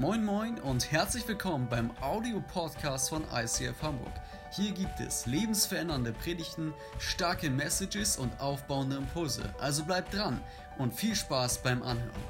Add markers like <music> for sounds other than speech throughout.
Moin Moin und herzlich willkommen beim Audio-Podcast von ICF Hamburg. Hier gibt es lebensverändernde Predigten, starke Messages und aufbauende Impulse. Also bleibt dran und viel Spaß beim Anhören.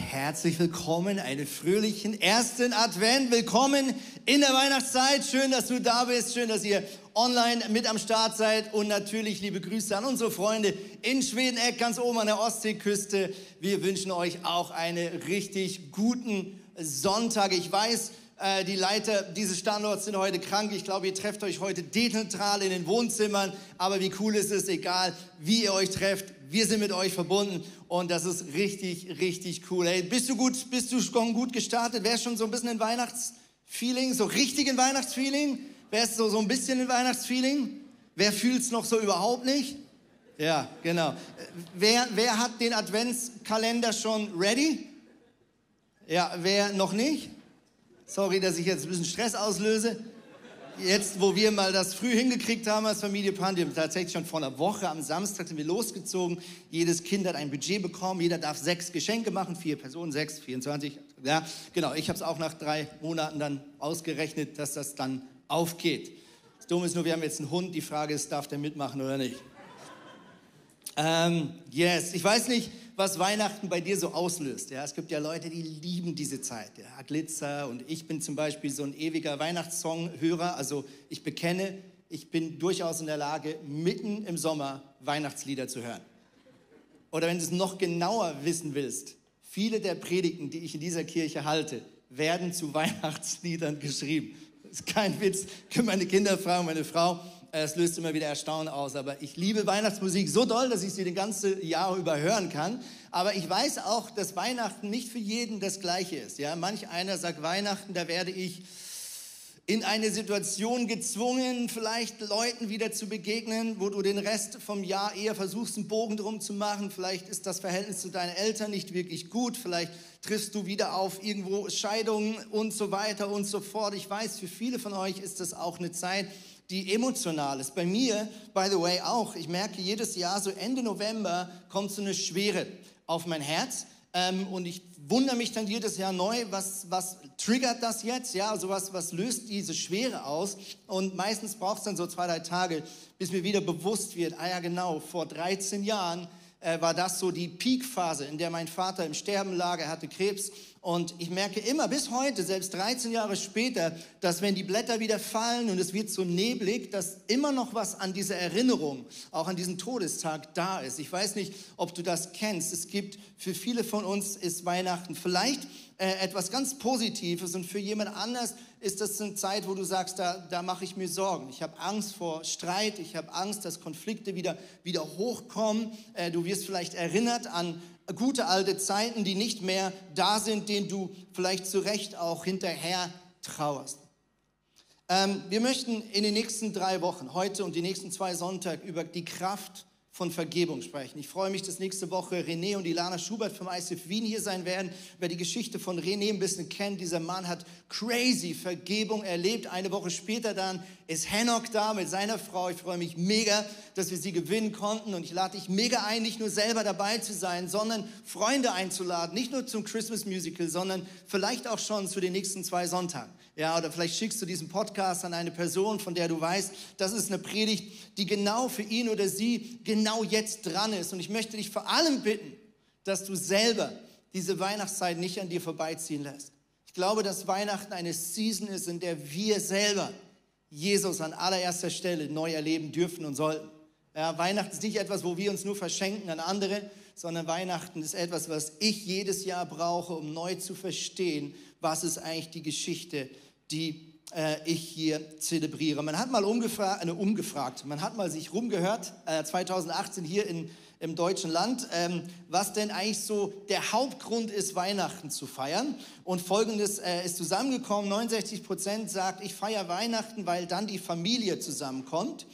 Herzlich willkommen, einen fröhlichen ersten Advent. Willkommen in der Weihnachtszeit. Schön, dass du da bist. Schön, dass ihr online mit am Start seid. Und natürlich liebe Grüße an unsere Freunde in Schwedeneck, ganz oben an der Ostseeküste. Wir wünschen euch auch einen richtig guten Sonntag. Ich weiß, äh, die Leiter dieses Standorts sind heute krank. Ich glaube, ihr trefft euch heute dezentral in den Wohnzimmern. Aber wie cool ist es, egal wie ihr euch trefft, wir sind mit euch verbunden und das ist richtig, richtig cool. Hey, bist du gut, bist du schon gut gestartet? Wärst schon so ein bisschen in Weihnachtsfeeling, so richtig in Weihnachtsfeeling? Wärst du so ein bisschen in Weihnachtsfeeling? Wer fühlt es noch so überhaupt nicht? Ja, genau. Wer, wer hat den Adventskalender schon ready? Ja, wer noch nicht? Sorry, dass ich jetzt ein bisschen Stress auslöse jetzt, wo wir mal das früh hingekriegt haben als Familie Pandim, tatsächlich schon vor einer Woche am Samstag sind wir losgezogen. Jedes Kind hat ein Budget bekommen. Jeder darf sechs Geschenke machen. Vier Personen, sechs, 24. Ja, genau. Ich habe es auch nach drei Monaten dann ausgerechnet, dass das dann aufgeht. Das Dumme ist nur, wir haben jetzt einen Hund. Die Frage ist, darf der mitmachen oder nicht? Ähm, yes, ich weiß nicht, was Weihnachten bei dir so auslöst. Ja, es gibt ja Leute, die lieben diese Zeit. Ja, Glitzer und ich bin zum Beispiel so ein ewiger Weihnachtssong-Hörer. Also ich bekenne, ich bin durchaus in der Lage, mitten im Sommer Weihnachtslieder zu hören. Oder wenn du es noch genauer wissen willst, viele der Predigten, die ich in dieser Kirche halte, werden zu <laughs> Weihnachtsliedern geschrieben. Ist kein Witz, können meine Kinder fragen, meine Frau. Es löst immer wieder Erstaunen aus. Aber ich liebe Weihnachtsmusik so doll, dass ich sie den ganzen Jahr über hören kann. Aber ich weiß auch, dass Weihnachten nicht für jeden das Gleiche ist. Ja, manch einer sagt Weihnachten, da werde ich in eine Situation gezwungen, vielleicht Leuten wieder zu begegnen, wo du den Rest vom Jahr eher versuchst, einen Bogen drum zu machen. Vielleicht ist das Verhältnis zu deinen Eltern nicht wirklich gut. Vielleicht triffst du wieder auf irgendwo Scheidungen und so weiter und so fort. Ich weiß, für viele von euch ist das auch eine Zeit, die emotional ist. Bei mir, by the way, auch. Ich merke jedes Jahr, so Ende November kommt so eine Schwere auf mein Herz. Ähm, und ich wundere mich dann jedes Jahr neu, was, was triggert das jetzt? Ja, also was, was löst diese Schwere aus? Und meistens braucht es dann so zwei, drei Tage, bis mir wieder bewusst wird, ah ja genau, vor 13 Jahren äh, war das so die Peakphase, in der mein Vater im Sterben lag, er hatte Krebs und ich merke immer bis heute, selbst 13 Jahre später, dass wenn die Blätter wieder fallen und es wird so neblig, dass immer noch was an dieser Erinnerung, auch an diesen Todestag da ist. Ich weiß nicht, ob du das kennst. Es gibt für viele von uns ist Weihnachten vielleicht äh, etwas ganz Positives und für jemand anders ist das eine Zeit, wo du sagst, da, da mache ich mir Sorgen. Ich habe Angst vor Streit, ich habe Angst, dass Konflikte wieder, wieder hochkommen. Äh, du wirst vielleicht erinnert an gute alte Zeiten, die nicht mehr da sind, denen du vielleicht zu Recht auch hinterher trauerst. Ähm, wir möchten in den nächsten drei Wochen, heute und die nächsten zwei Sonntage, über die Kraft von Vergebung sprechen. Ich freue mich, dass nächste Woche René und Ilana Schubert vom ICF Wien hier sein werden. Wer die Geschichte von René ein bisschen kennt, dieser Mann hat crazy Vergebung erlebt. Eine Woche später dann ist Hanok da mit seiner Frau. Ich freue mich mega, dass wir sie gewinnen konnten und ich lade dich mega ein, nicht nur selber dabei zu sein, sondern Freunde einzuladen. Nicht nur zum Christmas Musical, sondern vielleicht auch schon zu den nächsten zwei Sonntagen. Ja, oder vielleicht schickst du diesen Podcast an eine Person, von der du weißt, das ist eine Predigt, die genau für ihn oder sie genau jetzt dran ist. Und ich möchte dich vor allem bitten, dass du selber diese Weihnachtszeit nicht an dir vorbeiziehen lässt. Ich glaube, dass Weihnachten eine Season ist, in der wir selber Jesus an allererster Stelle neu erleben dürfen und sollten. Ja, Weihnachten ist nicht etwas, wo wir uns nur verschenken an andere, sondern Weihnachten ist etwas, was ich jedes Jahr brauche, um neu zu verstehen, was ist eigentlich die Geschichte die äh, ich hier zelebriere. Man hat mal umgefragt, äh, umgefragt, man hat mal sich rumgehört, äh, 2018 hier in, im deutschen Land, ähm, was denn eigentlich so der Hauptgrund ist, Weihnachten zu feiern. Und folgendes äh, ist zusammengekommen, 69 Prozent sagt, ich feiere Weihnachten, weil dann die Familie zusammenkommt.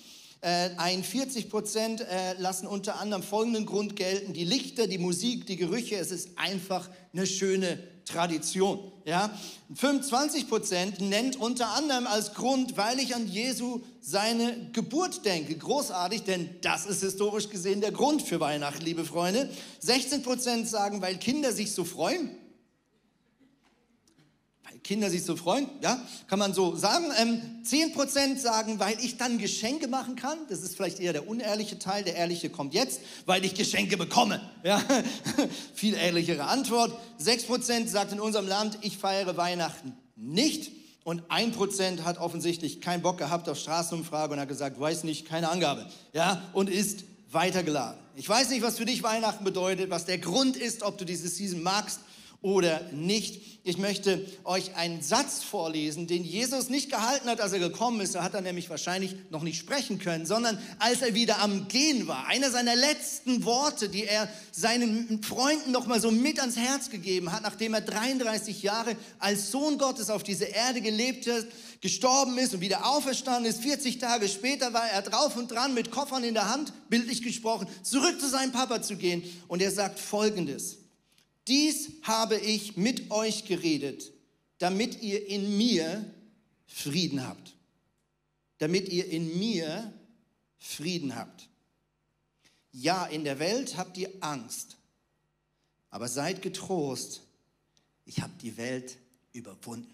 41 äh, Prozent äh, lassen unter anderem folgenden Grund gelten, die Lichter, die Musik, die Gerüche, es ist einfach eine schöne Tradition. Ja? 25 Prozent nennt unter anderem als Grund, weil ich an Jesu seine Geburt denke. Großartig, denn das ist historisch gesehen der Grund für Weihnachten, liebe Freunde. 16 Prozent sagen, weil Kinder sich so freuen. Kinder sich so freuen, ja, kann man so sagen. Ähm, 10% sagen, weil ich dann Geschenke machen kann. Das ist vielleicht eher der unehrliche Teil. Der ehrliche kommt jetzt, weil ich Geschenke bekomme. <laughs> Ja, viel ehrlichere Antwort. 6% sagt in unserem Land, ich feiere Weihnachten nicht. Und 1% hat offensichtlich keinen Bock gehabt auf Straßenumfrage und hat gesagt, weiß nicht, keine Angabe. Ja, und ist weitergeladen. Ich weiß nicht, was für dich Weihnachten bedeutet, was der Grund ist, ob du diese Season magst oder nicht. Ich möchte euch einen Satz vorlesen, den Jesus nicht gehalten hat, als er gekommen ist. Da hat er nämlich wahrscheinlich noch nicht sprechen können, sondern als er wieder am Gehen war. Einer seiner letzten Worte, die er seinen Freunden noch mal so mit ans Herz gegeben hat, nachdem er 33 Jahre als Sohn Gottes auf diese Erde gelebt hat, gestorben ist und wieder auferstanden ist. 40 Tage später war er drauf und dran mit Koffern in der Hand, bildlich gesprochen, zurück zu seinem Papa zu gehen. Und er sagt Folgendes. Dies habe ich mit euch geredet, damit ihr in mir Frieden habt. Damit ihr in mir Frieden habt. Ja, in der Welt habt ihr Angst, aber seid getrost, ich habe die Welt überwunden.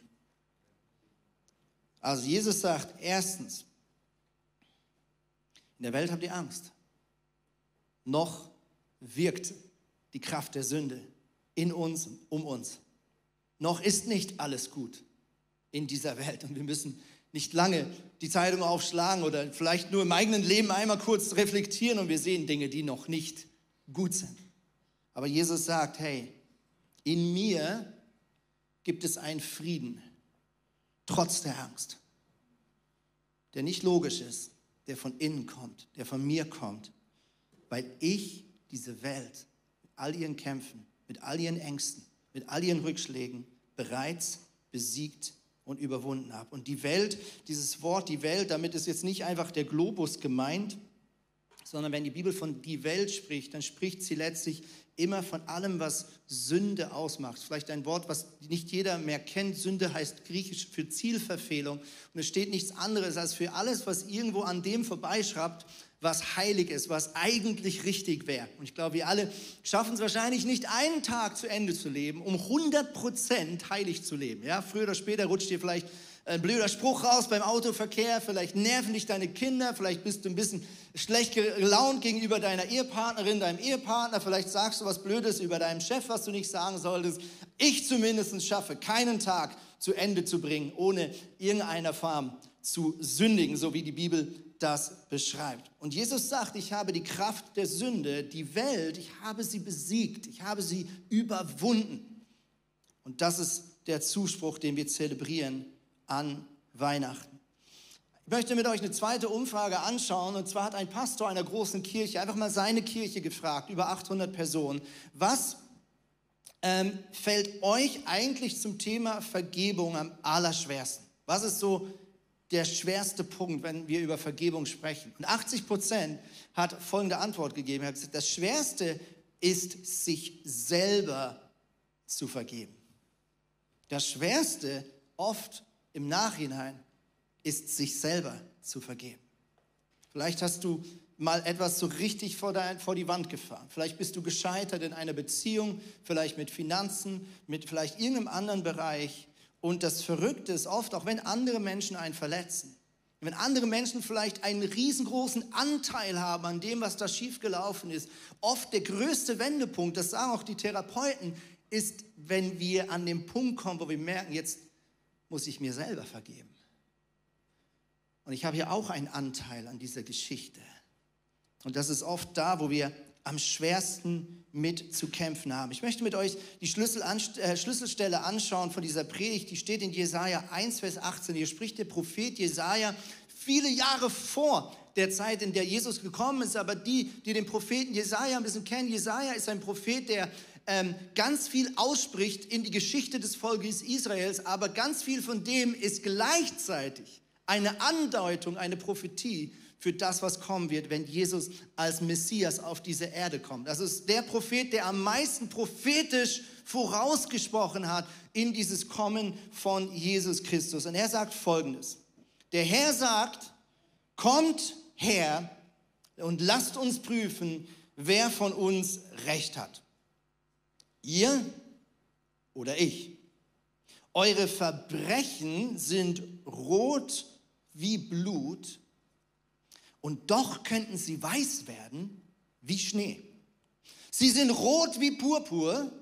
Also Jesus sagt, erstens, in der Welt habt ihr Angst. Noch wirkt die Kraft der Sünde in uns, um uns. Noch ist nicht alles gut in dieser Welt und wir müssen nicht lange die Zeitung aufschlagen oder vielleicht nur im eigenen Leben einmal kurz reflektieren und wir sehen Dinge, die noch nicht gut sind. Aber Jesus sagt, hey, in mir gibt es einen Frieden, trotz der Angst, der nicht logisch ist, der von innen kommt, der von mir kommt, weil ich diese Welt mit all ihren Kämpfen mit all ihren Ängsten, mit all ihren Rückschlägen bereits besiegt und überwunden habe. Und die Welt, dieses Wort, die Welt, damit ist jetzt nicht einfach der Globus gemeint, sondern wenn die Bibel von die Welt spricht, dann spricht sie letztlich immer von allem, was Sünde ausmacht. Vielleicht ein Wort, was nicht jeder mehr kennt. Sünde heißt griechisch für Zielverfehlung. Und es steht nichts anderes als für alles, was irgendwo an dem vorbeischraubt, was heilig ist, was eigentlich richtig wäre. Und ich glaube, wir alle schaffen es wahrscheinlich nicht, einen Tag zu Ende zu leben, um 100% heilig zu leben. Ja, früher oder später rutscht dir vielleicht ein blöder Spruch raus beim Autoverkehr, vielleicht nerven dich deine Kinder, vielleicht bist du ein bisschen schlecht gelaunt gegenüber deiner Ehepartnerin, deinem Ehepartner, vielleicht sagst du was Blödes über deinen Chef, was du nicht sagen solltest. Ich zumindest schaffe keinen Tag zu Ende zu bringen, ohne irgendeiner Form zu sündigen, so wie die Bibel das beschreibt. Und Jesus sagt, ich habe die Kraft der Sünde, die Welt, ich habe sie besiegt, ich habe sie überwunden. Und das ist der Zuspruch, den wir zelebrieren an Weihnachten. Ich möchte mit euch eine zweite Umfrage anschauen. Und zwar hat ein Pastor einer großen Kirche einfach mal seine Kirche gefragt, über 800 Personen, was ähm, fällt euch eigentlich zum Thema Vergebung am allerschwersten? Was ist so der schwerste Punkt, wenn wir über Vergebung sprechen. Und 80 Prozent hat folgende Antwort gegeben. Er hat gesagt, das Schwerste ist, sich selber zu vergeben. Das Schwerste oft im Nachhinein ist, sich selber zu vergeben. Vielleicht hast du mal etwas so richtig vor, dein, vor die Wand gefahren. Vielleicht bist du gescheitert in einer Beziehung, vielleicht mit Finanzen, mit vielleicht irgendeinem anderen Bereich. Und das Verrückte ist oft, auch wenn andere Menschen einen verletzen, wenn andere Menschen vielleicht einen riesengroßen Anteil haben an dem, was da schiefgelaufen ist, oft der größte Wendepunkt, das sagen auch die Therapeuten, ist, wenn wir an den Punkt kommen, wo wir merken, jetzt muss ich mir selber vergeben. Und ich habe ja auch einen Anteil an dieser Geschichte. Und das ist oft da, wo wir am schwersten mit zu kämpfen haben. Ich möchte mit euch die Schlüssel äh, Schlüsselstelle anschauen von dieser Predigt. Die steht in Jesaja 1, Vers 18. Hier spricht der Prophet Jesaja viele Jahre vor der Zeit, in der Jesus gekommen ist. Aber die, die den Propheten Jesaja ein bisschen kennen, Jesaja ist ein Prophet, der ähm, ganz viel ausspricht in die Geschichte des Volkes Israels. Aber ganz viel von dem ist gleichzeitig eine Andeutung, eine Prophetie für das, was kommen wird, wenn Jesus als Messias auf diese Erde kommt. Das ist der Prophet, der am meisten prophetisch vorausgesprochen hat in dieses Kommen von Jesus Christus. Und er sagt Folgendes. Der Herr sagt, kommt her und lasst uns prüfen, wer von uns recht hat. Ihr oder ich? Eure Verbrechen sind rot wie Blut und doch könnten sie weiß werden wie Schnee. Sie sind rot wie Purpur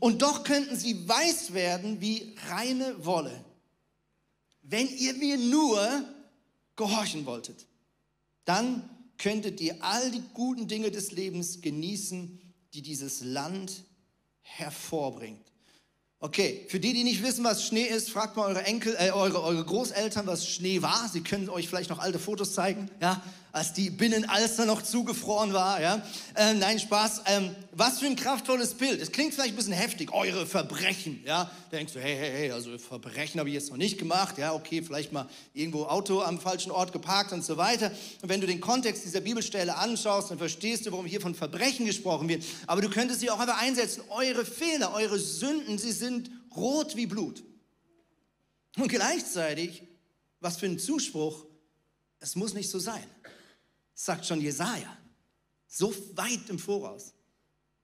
und doch könnten sie weiß werden wie reine Wolle. Wenn ihr mir nur gehorchen wolltet, dann könntet ihr all die guten Dinge des Lebens genießen, die dieses Land hervorbringt. Okay, für die, die nicht wissen, was Schnee ist, fragt mal eure Enkel, äh, eure, eure Großeltern, was Schnee war. Sie können euch vielleicht noch alte Fotos zeigen, ja, als die Binnenalster noch zugefroren war, ja. Äh, nein, Spaß. Ähm, was für ein kraftvolles Bild. Es klingt vielleicht ein bisschen heftig, eure Verbrechen, ja. Da denkst du, hey, hey, hey, also Verbrechen habe ich jetzt noch nicht gemacht, ja, okay, vielleicht mal irgendwo Auto am falschen Ort geparkt und so weiter. Und wenn du den Kontext dieser Bibelstelle anschaust, dann verstehst du, warum hier von Verbrechen gesprochen wird. Aber du könntest sie auch einfach einsetzen. Eure Fehler, eure Sünden, sie sind rot wie Blut. Und gleichzeitig, was für ein Zuspruch, es muss nicht so sein. Sagt schon Jesaja. So weit im Voraus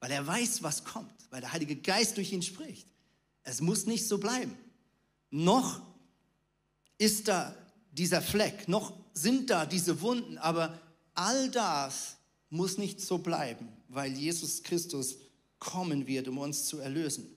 weil er weiß, was kommt, weil der Heilige Geist durch ihn spricht. Es muss nicht so bleiben. Noch ist da dieser Fleck, noch sind da diese Wunden, aber all das muss nicht so bleiben, weil Jesus Christus kommen wird, um uns zu erlösen.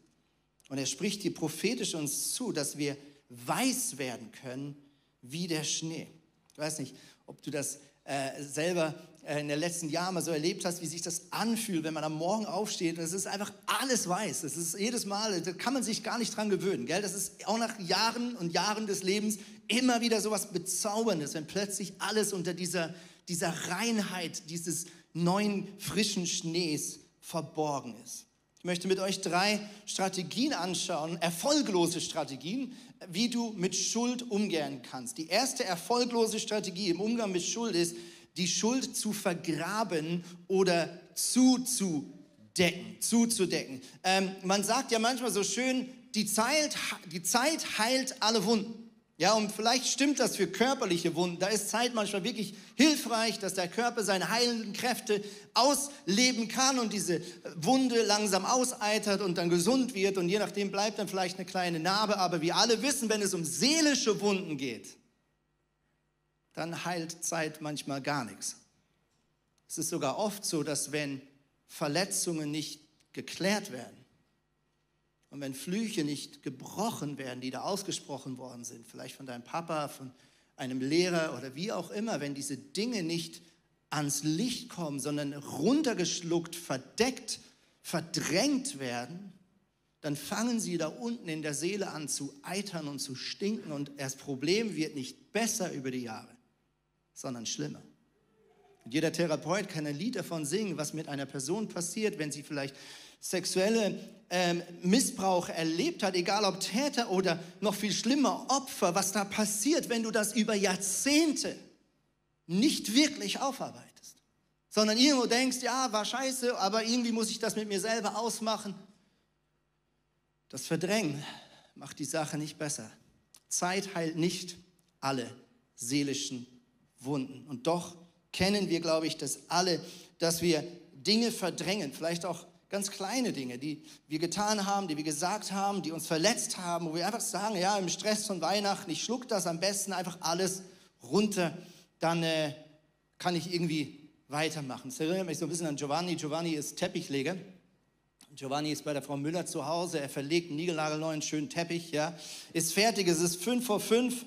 Und er spricht hier prophetisch uns zu, dass wir weiß werden können wie der Schnee. Ich weiß nicht, ob du das äh, selber äh, in den letzten Jahren mal so erlebt hast, wie sich das anfühlt, wenn man am Morgen aufsteht und es ist einfach alles weiß. Es ist jedes Mal, da kann man sich gar nicht dran gewöhnen. Gell? Das ist auch nach Jahren und Jahren des Lebens immer wieder so was Bezauberndes, wenn plötzlich alles unter dieser, dieser Reinheit dieses neuen, frischen Schnees verborgen ist. Ich möchte mit euch drei Strategien anschauen, erfolglose Strategien, wie du mit Schuld umgehen kannst. Die erste erfolglose Strategie im Umgang mit Schuld ist, die Schuld zu vergraben oder zuzudecken. zuzudecken. Ähm, man sagt ja manchmal so schön, die Zeit, die Zeit heilt alle Wunden. Ja, und vielleicht stimmt das für körperliche Wunden. Da ist Zeit manchmal wirklich hilfreich, dass der Körper seine heilenden Kräfte ausleben kann und diese Wunde langsam auseitert und dann gesund wird. Und je nachdem bleibt dann vielleicht eine kleine Narbe. Aber wir alle wissen, wenn es um seelische Wunden geht, dann heilt Zeit manchmal gar nichts. Es ist sogar oft so, dass wenn Verletzungen nicht geklärt werden und wenn Flüche nicht gebrochen werden, die da ausgesprochen worden sind, vielleicht von deinem Papa, von einem Lehrer oder wie auch immer, wenn diese Dinge nicht ans Licht kommen, sondern runtergeschluckt, verdeckt, verdrängt werden, dann fangen sie da unten in der Seele an zu eitern und zu stinken und das Problem wird nicht besser über die Jahre sondern schlimmer. Und jeder Therapeut kann ein Lied davon singen, was mit einer Person passiert, wenn sie vielleicht sexuelle ähm, Missbrauch erlebt hat, egal ob Täter oder noch viel schlimmer Opfer, was da passiert, wenn du das über Jahrzehnte nicht wirklich aufarbeitest, sondern irgendwo denkst, ja, war scheiße, aber irgendwie muss ich das mit mir selber ausmachen. Das Verdrängen macht die Sache nicht besser. Zeit heilt nicht alle seelischen Wunden. Und doch kennen wir, glaube ich, das alle, dass wir Dinge verdrängen, vielleicht auch ganz kleine Dinge, die wir getan haben, die wir gesagt haben, die uns verletzt haben, wo wir einfach sagen, ja, im Stress von Weihnachten, ich schluck das am besten einfach alles runter, dann äh, kann ich irgendwie weitermachen. Das erinnert mich so ein bisschen an Giovanni. Giovanni ist Teppichleger. Giovanni ist bei der Frau Müller zu Hause, er verlegt einen niegelnagelneuen schönen Teppich, ja, ist fertig, es ist fünf vor fünf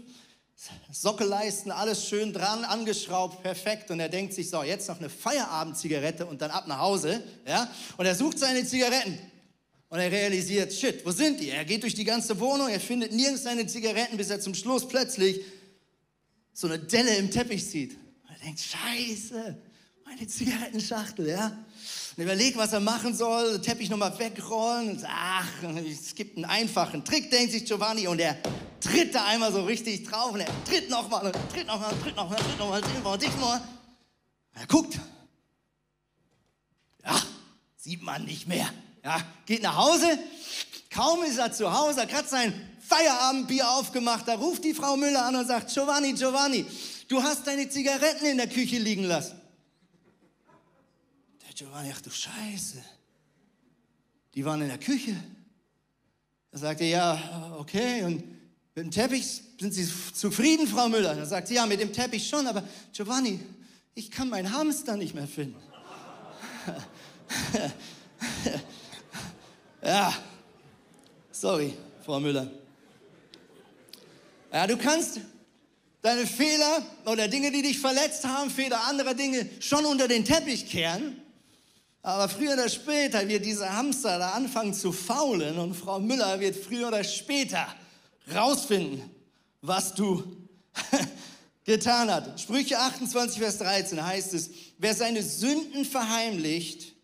Sockelleisten, alles schön dran, angeschraubt, perfekt. Und er denkt sich, so, jetzt noch eine Feierabendzigarette und dann ab nach Hause. Ja? Und er sucht seine Zigaretten. Und er realisiert, shit, wo sind die? Er geht durch die ganze Wohnung, er findet nirgends seine Zigaretten, bis er zum Schluss plötzlich so eine Delle im Teppich sieht. Und er denkt, scheiße, meine Zigarettenschachtel, ja. Und überlegt, was er machen soll, Teppich nochmal wegrollen. Ach, es gibt einen einfachen Trick, denkt sich Giovanni. Und er tritt da einmal so richtig drauf und er tritt nochmal tritt nochmal, tritt nochmal, tritt nochmal, tritt nochmal, tritt nochmal. Er guckt. Ja, sieht man nicht mehr. Ja, geht nach Hause. Kaum ist er zu Hause, er hat sein Feierabendbier aufgemacht. Da ruft die Frau Müller an und sagt, Giovanni, Giovanni, du hast deine Zigaretten in der Küche liegen lassen. Giovanni, ach du Scheiße. Die waren in der Küche. Er sagte, ja, okay, und mit dem Teppich sind Sie zufrieden, Frau Müller? Dann sagt sie, ja, mit dem Teppich schon, aber Giovanni, ich kann meinen Hamster nicht mehr finden. <laughs> ja, sorry, Frau Müller. Ja, du kannst deine Fehler oder Dinge, die dich verletzt haben, Fehler anderer Dinge schon unter den Teppich kehren. Aber früher oder später wird dieser Hamster da anfangen zu faulen und Frau Müller wird früher oder später rausfinden, was du <laughs> getan hast. Sprüche 28, Vers 13 heißt es, wer seine Sünden verheimlicht,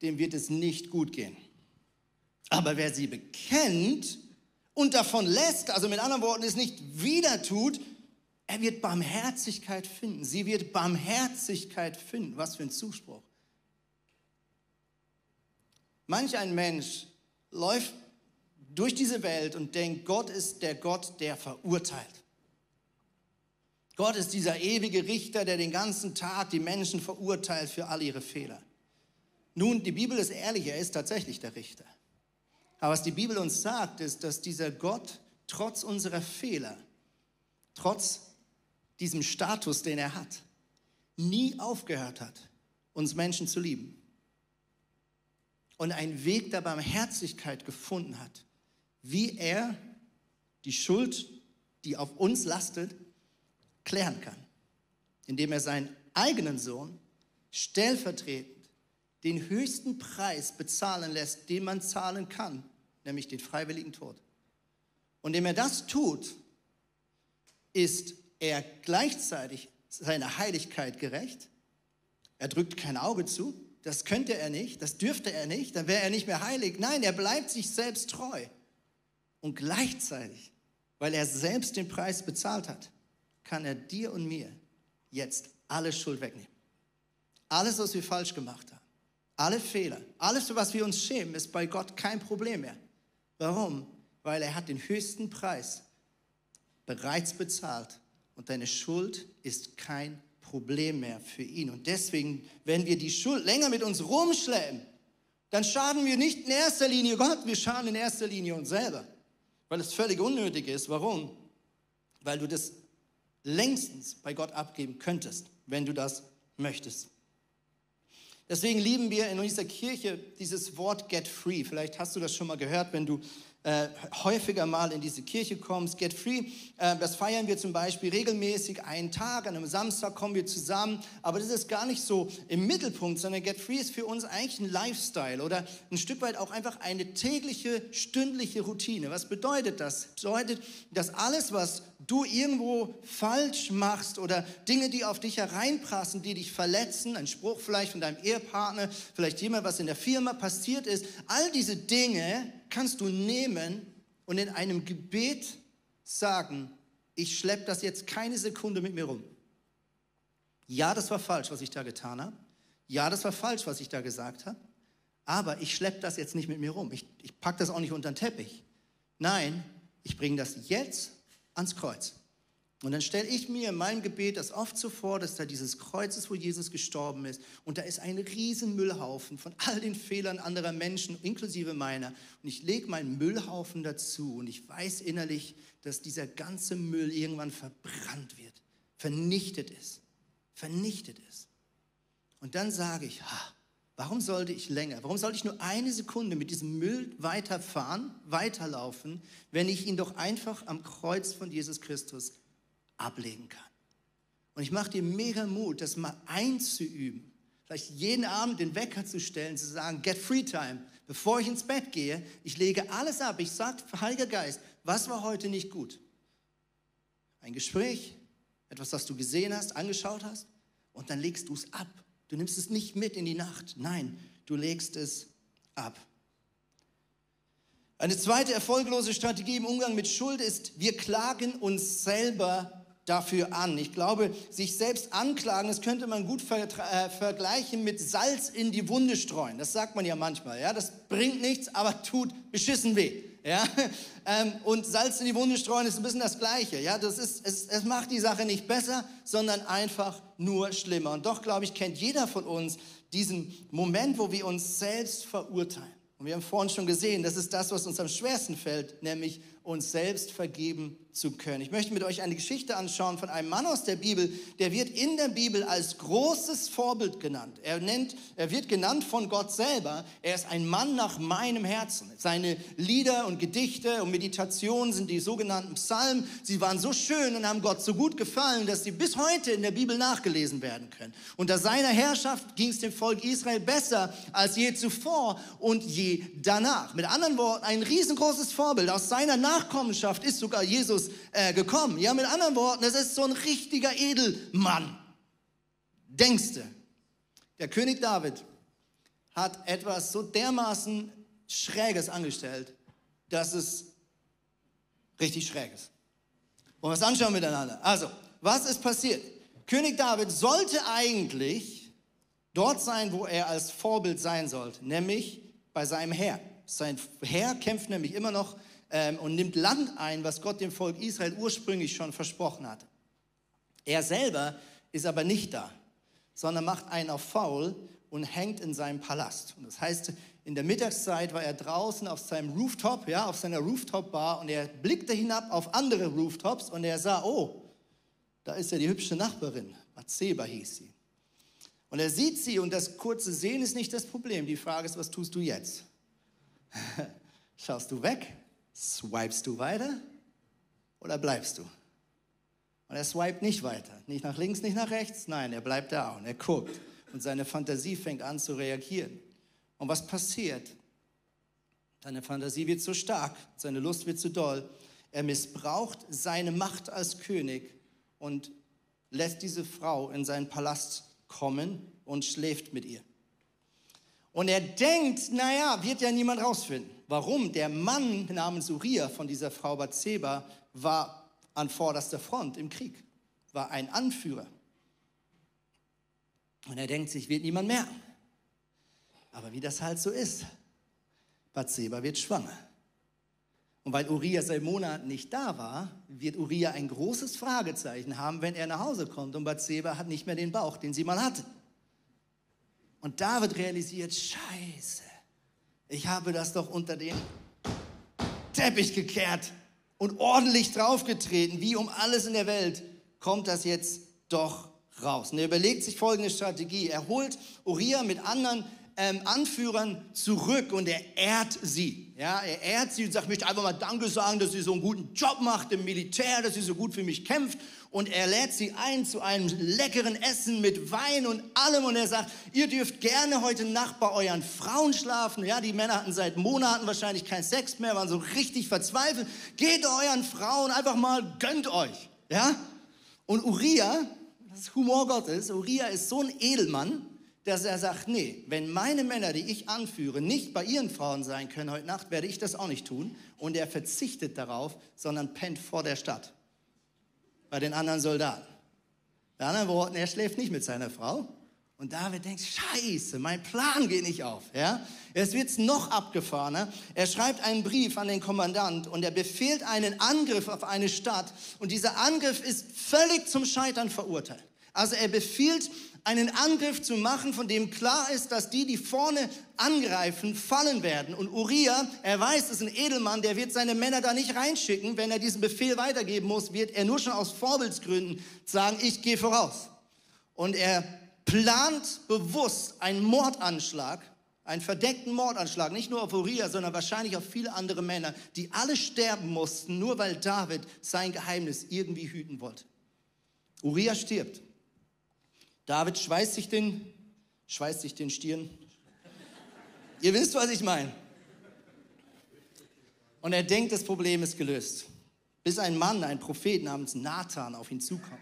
dem wird es nicht gut gehen. Aber wer sie bekennt und davon lässt, also mit anderen Worten es nicht wieder tut, er wird Barmherzigkeit finden. Sie wird Barmherzigkeit finden. Was für ein Zuspruch. Manch ein Mensch läuft durch diese Welt und denkt, Gott ist der Gott, der verurteilt. Gott ist dieser ewige Richter, der den ganzen Tag die Menschen verurteilt für all ihre Fehler. Nun, die Bibel ist ehrlich, er ist tatsächlich der Richter. Aber was die Bibel uns sagt, ist, dass dieser Gott trotz unserer Fehler, trotz diesem Status, den er hat, nie aufgehört hat, uns Menschen zu lieben. Und einen Weg der Barmherzigkeit gefunden hat, wie er die Schuld, die auf uns lastet, klären kann. Indem er seinen eigenen Sohn stellvertretend den höchsten Preis bezahlen lässt, den man zahlen kann, nämlich den freiwilligen Tod. Und indem er das tut, ist er gleichzeitig seiner Heiligkeit gerecht. Er drückt kein Auge zu. Das könnte er nicht, das dürfte er nicht, dann wäre er nicht mehr heilig. Nein, er bleibt sich selbst treu. Und gleichzeitig, weil er selbst den Preis bezahlt hat, kann er dir und mir jetzt alle Schuld wegnehmen. Alles, was wir falsch gemacht haben, alle Fehler, alles, für was wir uns schämen, ist bei Gott kein Problem mehr. Warum? Weil er hat den höchsten Preis bereits bezahlt und deine Schuld ist kein Problem mehr für ihn. Und deswegen, wenn wir die Schuld länger mit uns rumschleppen, dann schaden wir nicht in erster Linie Gott, wir schaden in erster Linie uns selber, weil es völlig unnötig ist. Warum? Weil du das längstens bei Gott abgeben könntest, wenn du das möchtest. Deswegen lieben wir in dieser Kirche dieses Wort Get Free. Vielleicht hast du das schon mal gehört, wenn du äh, häufiger mal in diese Kirche kommst. Get Free, äh, das feiern wir zum Beispiel regelmäßig einen Tag, an einem Samstag kommen wir zusammen, aber das ist gar nicht so im Mittelpunkt, sondern Get Free ist für uns eigentlich ein Lifestyle oder ein Stück weit auch einfach eine tägliche, stündliche Routine. Was bedeutet das? Bedeutet, dass alles, was du irgendwo falsch machst oder Dinge, die auf dich hereinprassen, die dich verletzen, ein Spruch vielleicht von deinem Ehepartner, vielleicht jemand, was in der Firma passiert ist, all diese Dinge kannst du nehmen und in einem Gebet sagen, ich schleppe das jetzt keine Sekunde mit mir rum. Ja, das war falsch, was ich da getan habe. Ja, das war falsch, was ich da gesagt habe. Aber ich schleppe das jetzt nicht mit mir rum. Ich, ich packe das auch nicht unter den Teppich. Nein, ich bringe das jetzt ans Kreuz. Und dann stelle ich mir in meinem Gebet das oft so vor, dass da dieses Kreuz ist, wo Jesus gestorben ist. Und da ist ein riesen Müllhaufen von <laughs> all den Fehlern anderer Menschen, inklusive meiner. Und ich lege meinen Müllhaufen dazu und ich weiß innerlich, dass dieser ganze Müll irgendwann verbrannt wird, vernichtet ist, vernichtet ist. Und dann sage ich, ha, warum sollte ich länger, warum sollte ich nur eine Sekunde mit diesem Müll weiterfahren, weiterlaufen, wenn ich ihn doch einfach am Kreuz von Jesus Christus ablegen kann. Und ich mache dir mega Mut, das mal einzuüben. Vielleicht jeden Abend den Wecker zu stellen, zu sagen, get free time. Bevor ich ins Bett gehe, ich lege alles ab. Ich sage, Heiliger Geist, was war heute nicht gut? Ein Gespräch, etwas, das du gesehen hast, angeschaut hast, und dann legst du es ab. Du nimmst es nicht mit in die Nacht. Nein, du legst es ab. Eine zweite erfolglose Strategie im Umgang mit Schuld ist, wir klagen uns selber dafür an. Ich glaube, sich selbst anklagen, das könnte man gut ver äh, vergleichen mit Salz in die Wunde streuen. Das sagt man ja manchmal. Ja? Das bringt nichts, aber tut beschissen weh. Ja? <laughs> Ähm, und Salz in die Wunde streuen ist ein bisschen das Gleiche. Ja? Das ist, es, es macht die Sache nicht besser, sondern einfach nur schlimmer. Und doch, glaube ich, kennt jeder von uns diesen Moment, wo wir uns selbst verurteilen. Und wir haben vorhin schon gesehen, das ist das, was uns am schwersten fällt, nämlich uns selbst vergeben zu können. Ich möchte mit euch eine Geschichte anschauen von einem Mann aus der Bibel, der wird in der Bibel als großes Vorbild genannt. Er, nennt, er wird genannt von Gott selber. Er ist ein Mann nach meinem Herzen. Seine Lieder und Gedichte und Meditationen sind die sogenannten Psalmen. Sie waren so schön und haben Gott so gut gefallen, dass sie bis heute in der Bibel nachgelesen werden können. Unter seiner Herrschaft ging es dem Volk Israel besser als je zuvor und je danach. Mit anderen Worten, ein riesengroßes Vorbild. Aus seiner Nachkommenschaft ist sogar Jesus äh, gekommen. Ja, mit anderen Worten, es ist so ein richtiger Edelmann. Denkste, der König David hat etwas so dermaßen Schräges angestellt, dass es richtig schräg ist. Wollen wir es anschauen miteinander? Also, was ist passiert? König David sollte eigentlich dort sein, wo er als Vorbild sein sollte, nämlich bei seinem Herr. Sein Herr kämpft nämlich immer noch ähm, und nimmt Land ein, was Gott dem Volk Israel ursprünglich schon versprochen hat. Er selber ist aber nicht da, sondern macht einen auf faul und hängt in seinem Palast. Und das heißt, in der Mittagszeit war er draußen auf seinem Rooftop, ja, auf seiner Rooftop-Bar und er blickte hinab auf andere Rooftops und er sah, oh, da ist ja die hübsche Nachbarin, Bathseba hieß sie. Und er sieht sie und das kurze Sehen ist nicht das Problem. Die Frage ist, was tust du jetzt? <laughs> Schaust du weg Swipest du weiter oder bleibst du? Und er swipet nicht weiter. Nicht nach links, nicht nach rechts. Nein, er bleibt da und er guckt. Und seine Fantasie fängt an zu reagieren. Und was passiert? Seine Fantasie wird zu stark, seine Lust wird zu doll. Er missbraucht seine Macht als König und lässt diese Frau in seinen Palast kommen und schläft mit ihr. Und er denkt, naja, wird ja niemand rausfinden. Warum? Der Mann namens Uriah von dieser Frau Bathseba war an vorderster Front im Krieg, war ein Anführer. Und er denkt sich, wird niemand merken. Aber wie das halt so ist, Bathseba wird schwanger. Und weil Uriah seit Monaten nicht da war, wird Uriah ein großes Fragezeichen haben, wenn er nach Hause kommt. Und Bathseba hat nicht mehr den Bauch, den sie mal hatte. Und David realisiert, scheiße, ich habe das doch unter den Teppich gekehrt und ordentlich draufgetreten, wie um alles in der Welt, kommt das jetzt doch raus. Und er überlegt sich folgende Strategie. Er holt Uriah mit anderen ähm, Anführern zurück und er ehrt sie. Ja, er ehrt sie und sagt, ich möchte einfach mal Danke sagen, dass sie so einen guten Job macht im Militär, dass sie so gut für mich kämpft. Und er lädt sie ein zu einem leckeren Essen mit Wein und allem. Und er sagt, ihr dürft gerne heute Nacht bei euren Frauen schlafen. Ja, die Männer hatten seit Monaten wahrscheinlich keinen Sex mehr, waren so richtig verzweifelt. Geht euren Frauen einfach mal, gönnt euch. Ja? Und Uriah, das Humor Gottes, Uriah ist so ein Edelmann, dass er sagt, nee, wenn meine Männer, die ich anführe, nicht bei ihren Frauen sein können heute Nacht, werde ich das auch nicht tun. Und er verzichtet darauf, sondern pennt vor der Stadt bei den anderen Soldaten. Mit anderen Worten, er schläft nicht mit seiner Frau. Und David denkt, scheiße, mein Plan geht nicht auf. Ja? Es noch abgefahrener. Er schreibt einen Brief an den Kommandant und er befehlt einen Angriff auf eine Stadt. Und dieser Angriff ist völlig zum Scheitern verurteilt. Also er befiehlt einen Angriff zu machen, von dem klar ist, dass die, die vorne angreifen, fallen werden. Und Uriah, er weiß, ist ein Edelmann, der wird seine Männer da nicht reinschicken. Wenn er diesen Befehl weitergeben muss, wird er nur schon aus Vorbildsgründen sagen, ich gehe voraus. Und er plant bewusst einen Mordanschlag, einen verdeckten Mordanschlag, nicht nur auf Uriah, sondern wahrscheinlich auf viele andere Männer, die alle sterben mussten, nur weil David sein Geheimnis irgendwie hüten wollte. Uriah stirbt. David schweißt sich den, schweißt sich den Stirn. Ihr wisst, was ich meine. Und er denkt, das Problem ist gelöst. Bis ein Mann, ein Prophet namens Nathan auf ihn zukommt,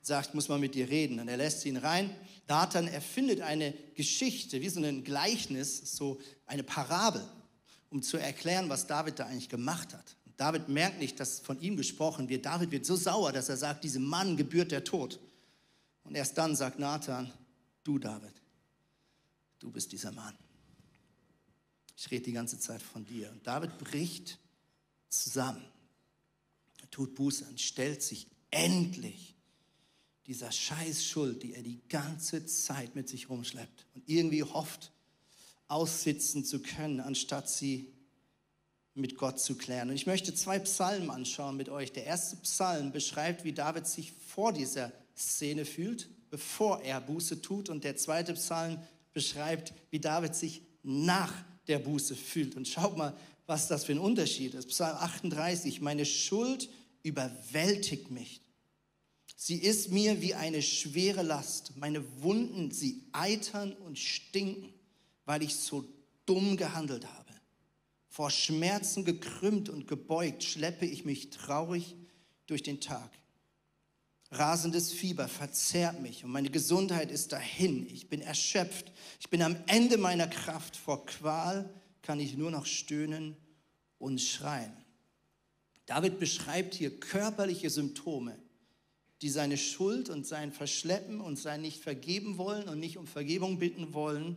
sagt, muss man mit dir reden. Und er lässt ihn rein. Nathan erfindet eine Geschichte, wie so ein Gleichnis, so eine Parabel, um zu erklären, was David da eigentlich gemacht hat. Und David merkt nicht, dass von ihm gesprochen wird. David wird so sauer, dass er sagt, diesem Mann gebührt der Tod. Und erst dann sagt Nathan, du David, du bist dieser Mann. Ich rede die ganze Zeit von dir. Und David bricht zusammen. Er tut Buße und stellt sich endlich dieser Scheiß Schuld, die er die ganze Zeit mit sich rumschleppt und irgendwie hofft, aussitzen zu können, anstatt sie mit Gott zu klären. Und ich möchte zwei Psalmen anschauen mit euch. Der erste Psalm beschreibt, wie David sich vor dieser Szene fühlt, bevor er Buße tut. Und der zweite Psalm beschreibt, wie David sich nach der Buße fühlt. Und schaut mal, was das für ein Unterschied ist. Psalm 38, meine Schuld überwältigt mich. Sie ist mir wie eine schwere Last. Meine Wunden, sie eitern und stinken, weil ich so dumm gehandelt habe. Vor Schmerzen gekrümmt und gebeugt schleppe ich mich traurig durch den Tag. Rasendes Fieber verzehrt mich und meine Gesundheit ist dahin. Ich bin erschöpft. Ich bin am Ende meiner Kraft. Vor Qual kann ich nur noch stöhnen und schreien. David beschreibt hier körperliche Symptome, die seine Schuld und sein Verschleppen und sein nicht vergeben wollen und nicht um Vergebung bitten wollen,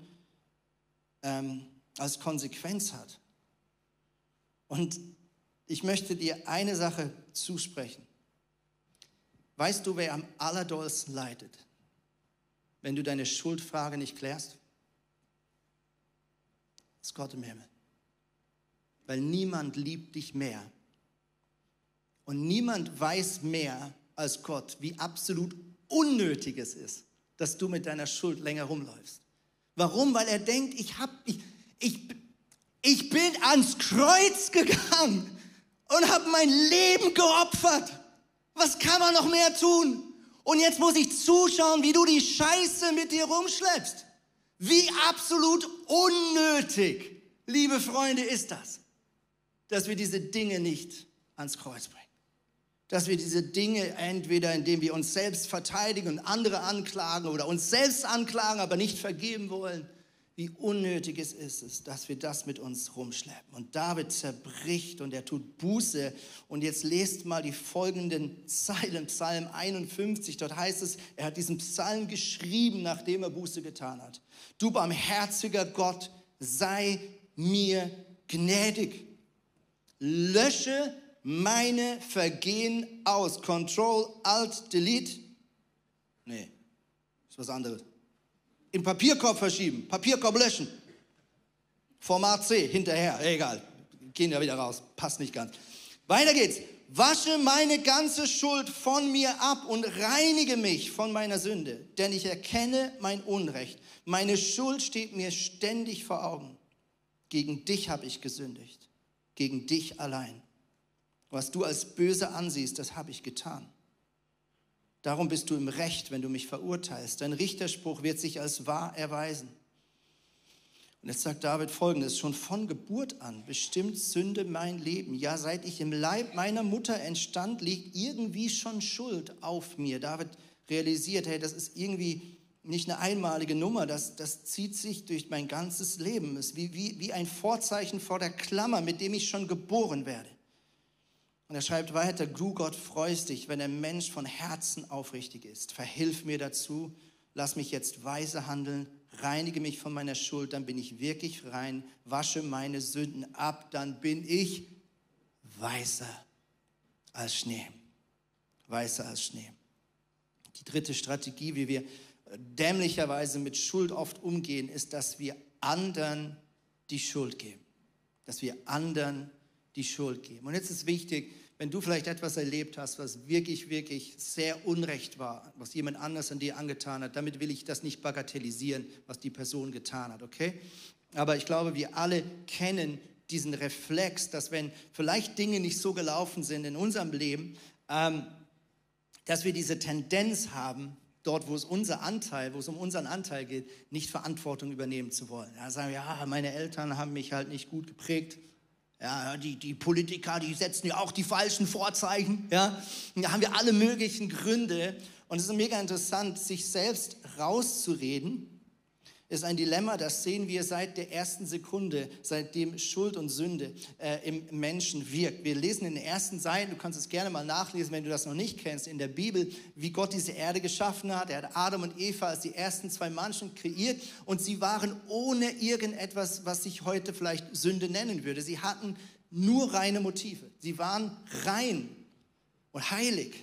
ähm, als Konsequenz hat. Und ich möchte dir eine Sache zusprechen. Weißt du, wer am allerdollsten leidet, wenn du deine Schuldfrage nicht klärst? Das ist Gott im Himmel. Weil niemand liebt dich mehr. Und niemand weiß mehr als Gott, wie absolut unnötig es ist, dass du mit deiner Schuld länger rumläufst. Warum? Weil er denkt, ich, hab, ich, ich, ich bin ans Kreuz gegangen und habe mein Leben geopfert. Was kann man noch mehr tun? Und jetzt muss ich zuschauen, wie du die Scheiße mit dir rumschleppst. Wie absolut unnötig, liebe Freunde, ist das, dass wir diese Dinge nicht ans Kreuz bringen. Dass wir diese Dinge entweder, indem wir uns selbst verteidigen und andere anklagen oder uns selbst anklagen, aber nicht vergeben wollen, wie unnötig es ist, dass wir das mit uns rumschleppen. Und David zerbricht und er tut Buße. Und jetzt lest mal die folgenden Zeilen, Psalm 51. Dort heißt es, er hat diesen Psalm geschrieben, nachdem er Buße getan hat. Du barmherziger Gott, sei mir gnädig. Lösche meine Vergehen aus. Control, Alt, Delete. Nee, ist was anderes in Papierkorb verschieben, Papierkorb löschen. Format C, hinterher, egal. Gehen ja wieder raus, passt nicht ganz. Weiter geht's. Wasche meine ganze Schuld von mir ab und reinige mich von meiner Sünde, denn ich erkenne mein Unrecht. Meine Schuld steht mir ständig vor Augen. Gegen dich habe ich gesündigt, gegen dich allein. Was du als böse ansiehst, das habe ich getan. Darum bist du im Recht, wenn du mich verurteilst. Dein Richterspruch wird sich als wahr erweisen. Und jetzt sagt David folgendes, schon von Geburt an bestimmt Sünde mein Leben. Ja, seit ich im Leib meiner Mutter entstand, liegt irgendwie schon Schuld auf mir. David realisiert, hey, das ist irgendwie nicht eine einmalige Nummer, das, das zieht sich durch mein ganzes Leben. Es ist wie, wie, wie ein Vorzeichen vor der Klammer, mit dem ich schon geboren werde. Und er schreibt weiter, du Gott freust dich, wenn ein Mensch von Herzen aufrichtig ist. Verhilf mir dazu, lass mich jetzt weise handeln, reinige mich von meiner Schuld, dann bin ich wirklich rein, wasche meine Sünden ab, dann bin ich weißer als Schnee. Weißer als Schnee. Die dritte Strategie, wie wir dämlicherweise mit Schuld oft umgehen, ist, dass wir anderen die Schuld geben. Dass wir anderen die Schuld geben. Und jetzt ist wichtig, wenn du vielleicht etwas erlebt hast, was wirklich, wirklich sehr unrecht war, was jemand anders an dir angetan hat, damit will ich das nicht bagatellisieren, was die Person getan hat, okay? Aber ich glaube, wir alle kennen diesen Reflex, dass wenn vielleicht Dinge nicht so gelaufen sind in unserem Leben, ähm, dass wir diese Tendenz haben, dort, wo es unser Anteil, wo es um unseren Anteil geht, nicht Verantwortung übernehmen zu wollen. Ja, sagen wir, ja, meine Eltern haben mich halt nicht gut geprägt ja, die, die Politiker, die setzen ja auch die falschen Vorzeichen. Ja? Da haben wir alle möglichen Gründe. Und es ist mega interessant, sich selbst rauszureden, ist ein Dilemma, das sehen wir seit der ersten Sekunde, seitdem Schuld und Sünde äh, im Menschen wirkt. Wir lesen in den ersten Seiten, du kannst es gerne mal nachlesen, wenn du das noch nicht kennst, in der Bibel, wie Gott diese Erde geschaffen hat. Er hat Adam und Eva als die ersten zwei Menschen kreiert und sie waren ohne irgendetwas, was sich heute vielleicht Sünde nennen würde. Sie hatten nur reine Motive. Sie waren rein und heilig.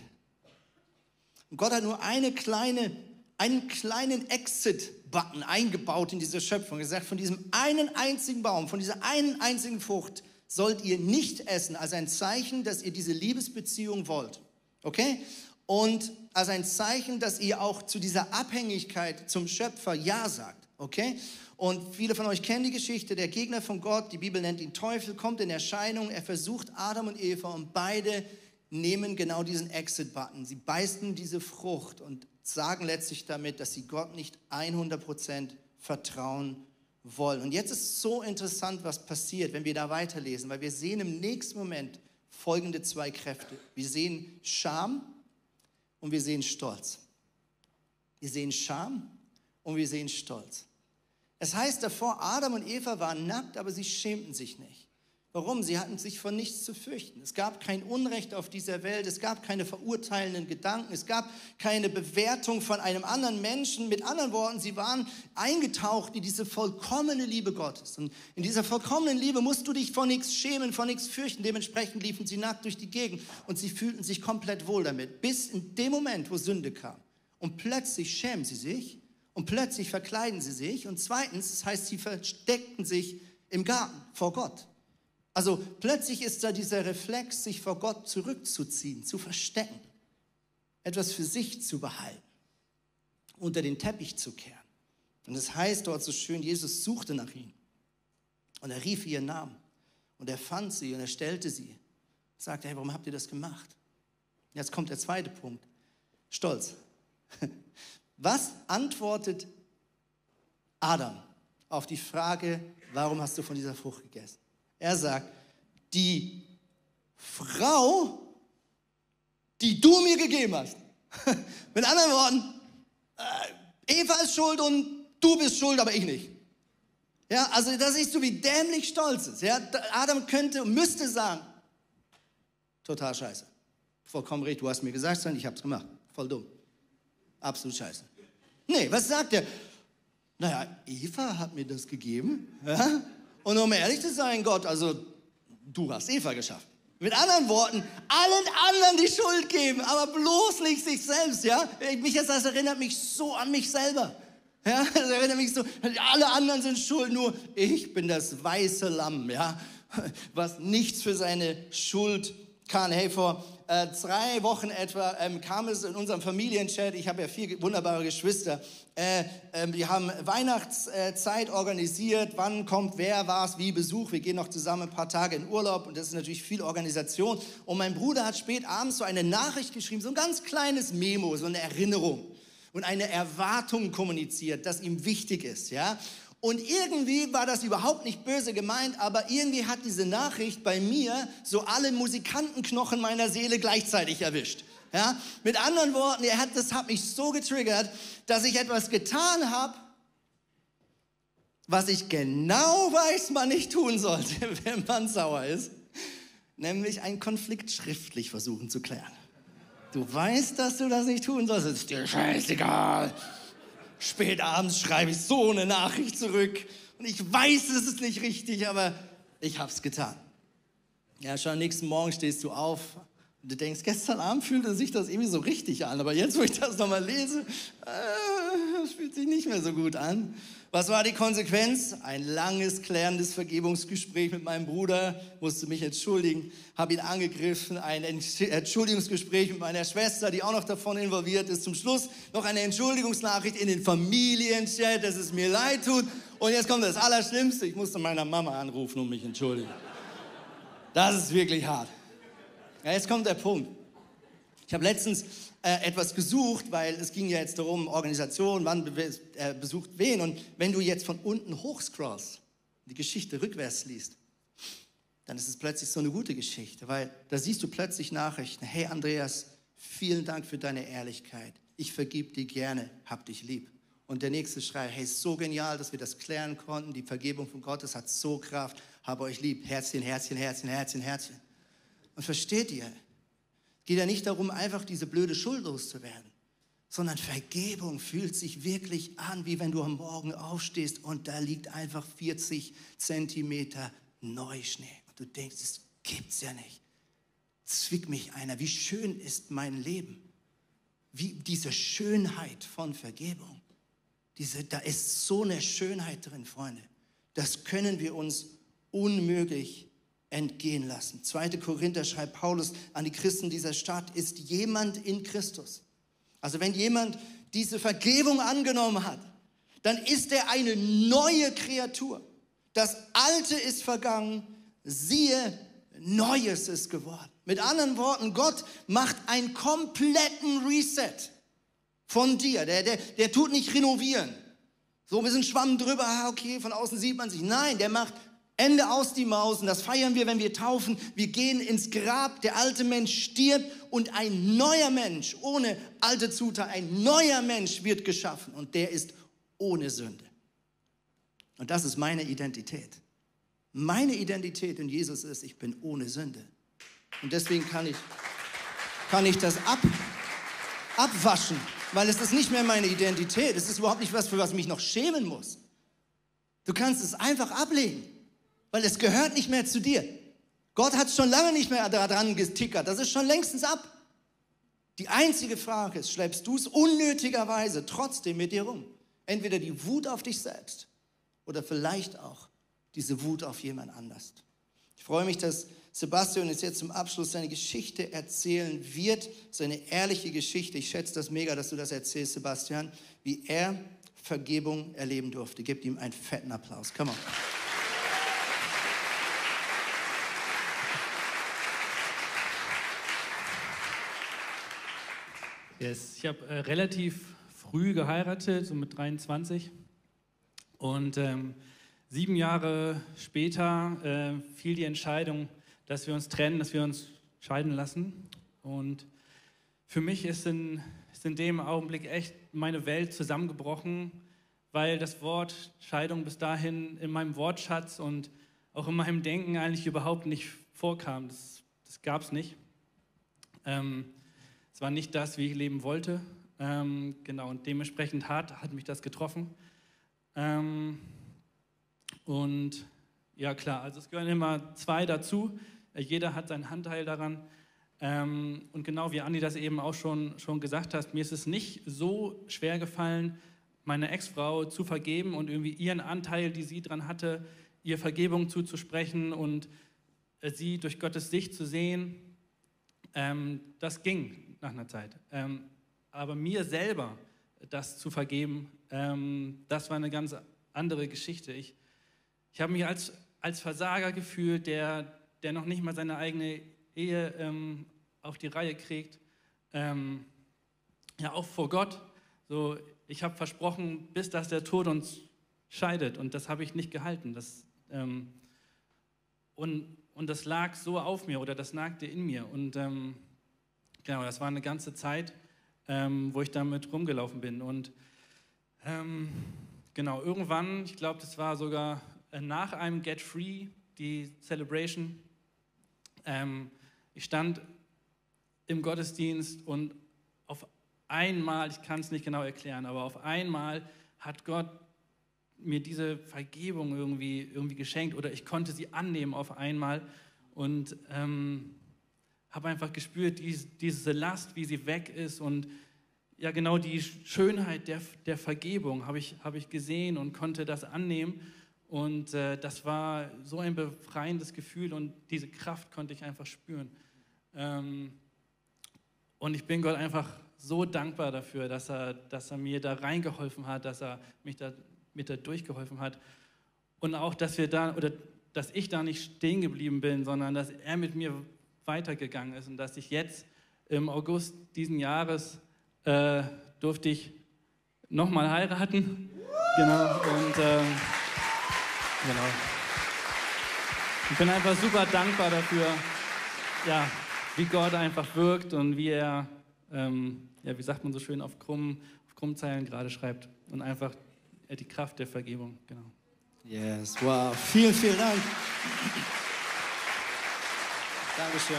Und Gott hat nur eine kleine, einen kleinen Exit Exit-Button eingebaut in diese Schöpfung. Er sagt, von diesem einen einzigen Baum, von dieser einen einzigen Frucht sollt ihr nicht essen, als ein Zeichen, dass ihr diese Liebesbeziehung wollt. Okay? Und als ein Zeichen, dass ihr auch zu dieser Abhängigkeit zum Schöpfer Ja sagt. Okay? Und viele von euch kennen die Geschichte, der Gegner von Gott, die Bibel nennt ihn Teufel, kommt in Erscheinung, er versucht Adam und Eva und beide nehmen genau diesen Exit-Button. Sie beißen diese Frucht und sagen letztlich damit, dass sie Gott nicht 100% vertrauen wollen. Und jetzt ist so interessant, was passiert, wenn wir da weiterlesen, weil wir sehen im nächsten Moment folgende zwei Kräfte. Wir sehen Scham und wir sehen Stolz. Wir sehen Scham und wir sehen Stolz. Es heißt davor, Adam und Eva waren nackt, aber sie schämten sich nicht. Warum? Sie hatten sich vor nichts zu fürchten. Es gab kein Unrecht auf dieser Welt, es gab keine verurteilenden Gedanken, es gab keine Bewertung von einem anderen Menschen. Mit anderen Worten, sie waren eingetaucht in diese vollkommene Liebe Gottes. Und in dieser vollkommenen Liebe musst du dich vor nichts schämen, vor nichts fürchten. Dementsprechend liefen sie nackt durch die Gegend und sie fühlten sich komplett wohl damit, bis in dem Moment, wo Sünde kam. Und plötzlich schämen sie sich und plötzlich verkleiden sie sich. Und zweitens, das heißt, sie versteckten sich im Garten vor Gott. Also plötzlich ist da dieser Reflex, sich vor Gott zurückzuziehen, zu verstecken, etwas für sich zu behalten, unter den Teppich zu kehren. Und es das heißt dort so schön, Jesus suchte nach ihnen und er rief ihren Namen und er fand sie und er stellte sie. Sagte, hey, warum habt ihr das gemacht? Jetzt kommt der zweite Punkt. Stolz. <laughs> Was antwortet Adam auf die Frage, warum hast du von dieser Frucht gegessen? Er sagt, die Frau, die du mir gegeben hast. <laughs> Mit anderen Worten, äh, Eva ist schuld und du bist schuld, aber ich nicht. Ja, also da siehst du, wie dämlich stolz ist. Ja, Adam könnte, müsste sagen, total scheiße. Vollkommen richtig, du hast mir gesagt, ich habe es gemacht. Voll dumm. Absolut scheiße. Nee, was sagt er? Naja, Eva hat mir das gegeben. Ja? Und um ehrlich zu sein, Gott, also du hast Eva geschaffen. Mit anderen Worten, allen anderen die Schuld geben, aber bloß nicht sich selbst, ja? Mich das erinnert mich so an mich selber. Ja, <laughs> das erinnert mich so, alle anderen sind schuld, nur ich bin das weiße Lamm, ja? Was nichts für seine Schuld kann. Hey, vor äh, drei Wochen etwa ähm, kam es in unserem Familienchat, ich habe ja vier wunderbare Geschwister, äh, äh, wir haben Weihnachtszeit organisiert, wann kommt wer, was, wie Besuch, wir gehen noch zusammen ein paar Tage in Urlaub und das ist natürlich viel Organisation. Und mein Bruder hat spät abends so eine Nachricht geschrieben, so ein ganz kleines Memo, so eine Erinnerung und eine Erwartung kommuniziert, das ihm wichtig ist, ja. Und irgendwie war das überhaupt nicht böse gemeint, aber irgendwie hat diese Nachricht bei mir so alle Musikantenknochen meiner Seele gleichzeitig erwischt. Ja? Mit anderen Worten, er hat, das hat mich so getriggert, dass ich etwas getan habe, was ich genau weiß, man nicht tun sollte, <laughs> wenn man sauer ist, nämlich einen Konflikt schriftlich versuchen zu klären. Du weißt, dass du das nicht tun sollst, ist dir scheißegal. Spät abends schreibe ich so eine Nachricht zurück und ich weiß, es ist nicht richtig, aber ich habe es getan. Ja, schon am nächsten Morgen stehst du auf und du denkst, gestern Abend fühlte sich das irgendwie so richtig an, aber jetzt, wo ich das nochmal lese, äh, fühlt sich nicht mehr so gut an. Was war die Konsequenz? Ein langes, klärendes Vergebungsgespräch mit meinem Bruder, musste mich entschuldigen, habe ihn angegriffen, ein Entschuldigungsgespräch mit meiner Schwester, die auch noch davon involviert ist. Zum Schluss noch eine Entschuldigungsnachricht in den Familienchat, dass es mir leid tut. Und jetzt kommt das Allerschlimmste, ich musste meiner Mama anrufen und mich entschuldigen. Das ist wirklich hart. Ja, jetzt kommt der Punkt. Ich habe letztens äh, etwas gesucht, weil es ging ja jetzt darum, Organisation, wann be äh, besucht wen. Und wenn du jetzt von unten hochscrollst, die Geschichte rückwärts liest, dann ist es plötzlich so eine gute Geschichte, weil da siehst du plötzlich Nachrichten. Hey Andreas, vielen Dank für deine Ehrlichkeit. Ich vergib dir gerne, hab dich lieb. Und der nächste schreit, hey, so genial, dass wir das klären konnten. Die Vergebung von Gottes hat so Kraft. Habe euch lieb. Herzchen, Herzchen, Herzchen, Herzchen, Herzchen. Und versteht ihr, geht ja nicht darum, einfach diese blöde Schuld loszuwerden, sondern Vergebung fühlt sich wirklich an, wie wenn du am Morgen aufstehst und da liegt einfach 40 Zentimeter Neuschnee. Und du denkst, das gibt's ja nicht. Zwick mich einer, wie schön ist mein Leben. Wie diese Schönheit von Vergebung, Diese, da ist so eine Schönheit drin, Freunde. Das können wir uns unmöglich entgehen lassen. 2. Korinther schreibt Paulus an die Christen dieser Stadt, ist jemand in Christus. Also wenn jemand diese Vergebung angenommen hat, dann ist er eine neue Kreatur. Das Alte ist vergangen, siehe, Neues ist geworden. Mit anderen Worten, Gott macht einen kompletten Reset von dir. Der, der, der tut nicht renovieren. So ein bisschen Schwamm drüber, ah, okay, von außen sieht man sich. Nein, der macht Ende aus die Maus. Und das feiern wir, wenn wir taufen. Wir gehen ins Grab, der alte Mensch stirbt und ein neuer Mensch, ohne alte Zutaten, ein neuer Mensch wird geschaffen. Und der ist ohne Sünde. Und das ist meine Identität. Meine Identität in Jesus ist, ich bin ohne Sünde. Und deswegen kann ich, kann ich das ab, abwaschen, weil es ist nicht mehr meine Identität. Es ist überhaupt nicht was, für was ich mich noch schämen muss. Du kannst es einfach ablegen, weil es gehört nicht mehr zu dir. Gott hat schon lange nicht mehr daran getickert. Das ist schon längstens ab. Die einzige Frage ist, schleppst du es unnötigerweise trotzdem mit dir rum? Entweder die Wut auf dich selbst oder vielleicht auch diese Wut auf jemand anders. Ich freue mich, dass Sebastian uns jetzt zum Abschluss seine Geschichte erzählen wird, seine ehrliche Geschichte. Ich schätze das mega, dass du das erzählst, Sebastian, wie er Vergebung erleben durfte. Gebt ihm einen fetten Applaus. Come on. Yes. Ich habe äh, relativ früh geheiratet, so mit 23. Und ähm, sieben Jahre später äh, fiel die Entscheidung, dass wir uns trennen, dass wir uns scheiden lassen. Und für mich ist in, ist in dem Augenblick echt meine Welt zusammengebrochen, weil das Wort Scheidung bis dahin in meinem Wortschatz und auch in meinem Denken eigentlich überhaupt nicht vorkam. Das, das gab es nicht. Ähm, es war nicht das, wie ich leben wollte. Ähm, genau, und dementsprechend hart hat mich das getroffen. Ähm, und ja, klar, also es gehören immer zwei dazu. Jeder hat seinen Anteil daran. Ähm, und genau wie Andi das eben auch schon, schon gesagt hat, mir ist es nicht so schwer gefallen, meine Ex-Frau zu vergeben und irgendwie ihren Anteil, die sie dran hatte, ihr Vergebung zuzusprechen und äh, sie durch Gottes Sicht zu sehen. Ähm, das ging nach einer Zeit. Ähm, aber mir selber das zu vergeben, ähm, das war eine ganz andere Geschichte. Ich, ich habe mich als, als Versager gefühlt, der, der noch nicht mal seine eigene Ehe ähm, auf die Reihe kriegt. Ähm, ja, auch vor Gott. So, ich habe versprochen, bis dass der Tod uns scheidet. Und das habe ich nicht gehalten. Das, ähm, und, und das lag so auf mir oder das nagte in mir. Und ähm, genau, das war eine ganze Zeit ähm, wo ich damit rumgelaufen bin. Und ähm, genau, irgendwann, ich glaube, das war sogar äh, nach einem Get Free, die Celebration, ähm, ich stand im Gottesdienst und auf einmal, ich kann es nicht genau erklären, aber auf einmal hat Gott mir diese Vergebung irgendwie, irgendwie geschenkt oder ich konnte sie annehmen auf einmal und ähm, habe einfach gespürt, diese, Last, wie sie weg ist und ja genau die Schönheit der, der Vergebung habe ich, habe ich gesehen und konnte das annehmen. Und äh, das war so ein befreiendes Gefühl und diese Kraft konnte ich einfach spüren. Ähm, und ich bin Gott einfach so dankbar dafür, dass er, dass er mir da reingeholfen hat, dass er mich da, mit da durchgeholfen hat. Und auch, dass wir da, oder dass ich da nicht stehen geblieben bin, sondern dass er mit mir weitergegangen ist und dass ich jetzt im August diesen Jahres äh, durfte ich nochmal heiraten. Genau. Und äh, genau. Ich bin einfach super dankbar dafür, ja, wie Gott einfach wirkt und wie er, ähm, ja, wie sagt man so schön, auf krummen, auf krummen Zeilen gerade schreibt und einfach die Kraft der Vergebung. Genau. Yes, wow. Vielen, vielen Dank. Dankeschön.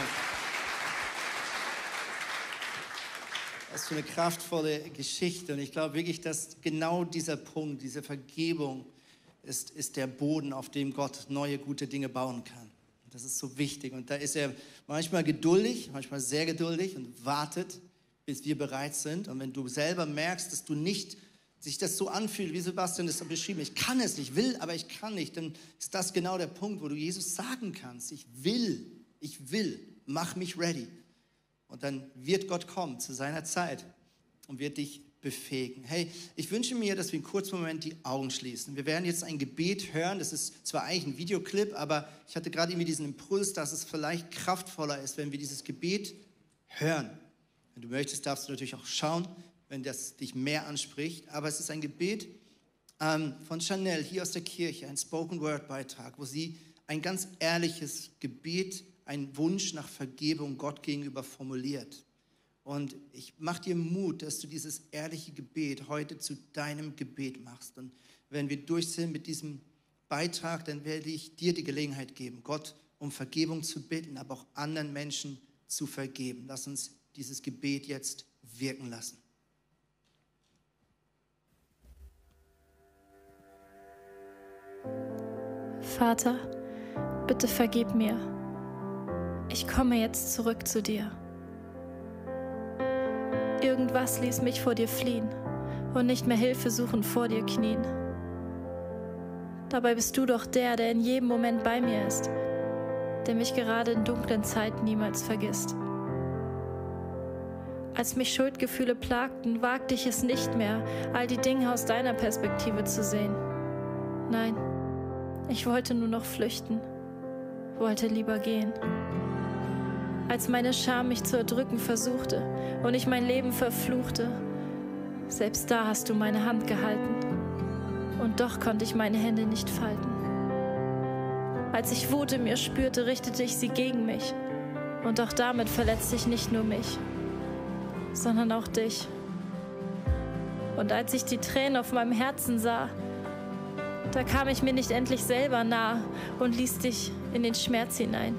Was für eine kraftvolle Geschichte. Und ich glaube wirklich, dass genau dieser Punkt, diese Vergebung, ist, ist der Boden, auf dem Gott neue gute Dinge bauen kann. Das ist so wichtig. Und da ist er manchmal geduldig, manchmal sehr geduldig und wartet, bis wir bereit sind. Und wenn du selber merkst, dass du nicht sich das so anfühlt, wie Sebastian es beschrieben ich kann es nicht, will, aber ich kann nicht, dann ist das genau der Punkt, wo du Jesus sagen kannst, ich will, ich will, mach mich ready. Und dann wird Gott kommen zu seiner Zeit und wird dich befähigen. Hey, ich wünsche mir, dass wir einen kurzen Moment die Augen schließen. Wir werden jetzt ein Gebet hören. Das ist zwar eigentlich ein Videoclip, aber ich hatte gerade irgendwie diesen Impuls, dass es vielleicht kraftvoller ist, wenn wir dieses Gebet hören. Wenn du möchtest, darfst du natürlich auch schauen, wenn das dich mehr anspricht. Aber es ist ein Gebet ähm, von Chanel hier aus der Kirche, ein Spoken Word Beitrag, wo sie ein ganz ehrliches Gebet, einen Wunsch nach Vergebung Gott gegenüber formuliert. Und ich mache dir Mut, dass du dieses ehrliche Gebet heute zu deinem Gebet machst. Und wenn wir durch sind mit diesem Beitrag, dann werde ich dir die Gelegenheit geben, Gott um Vergebung zu bitten, aber auch anderen Menschen zu vergeben. Lass uns dieses Gebet jetzt wirken lassen. Vater, bitte vergib mir. Ich komme jetzt zurück zu dir. Irgendwas ließ mich vor dir fliehen und nicht mehr Hilfe suchen vor dir knien. Dabei bist du doch der, der in jedem Moment bei mir ist, der mich gerade in dunklen Zeiten niemals vergisst. Als mich Schuldgefühle plagten, wagte ich es nicht mehr, all die Dinge aus deiner Perspektive zu sehen. Nein, ich wollte nur noch flüchten, wollte lieber gehen als meine Scham mich zu erdrücken versuchte und ich mein Leben verfluchte. Selbst da hast du meine Hand gehalten und doch konnte ich meine Hände nicht falten. Als ich Wut in mir spürte, richtete ich sie gegen mich und auch damit verletzte ich nicht nur mich, sondern auch dich. Und als ich die Tränen auf meinem Herzen sah, da kam ich mir nicht endlich selber nah und ließ dich in den Schmerz hinein.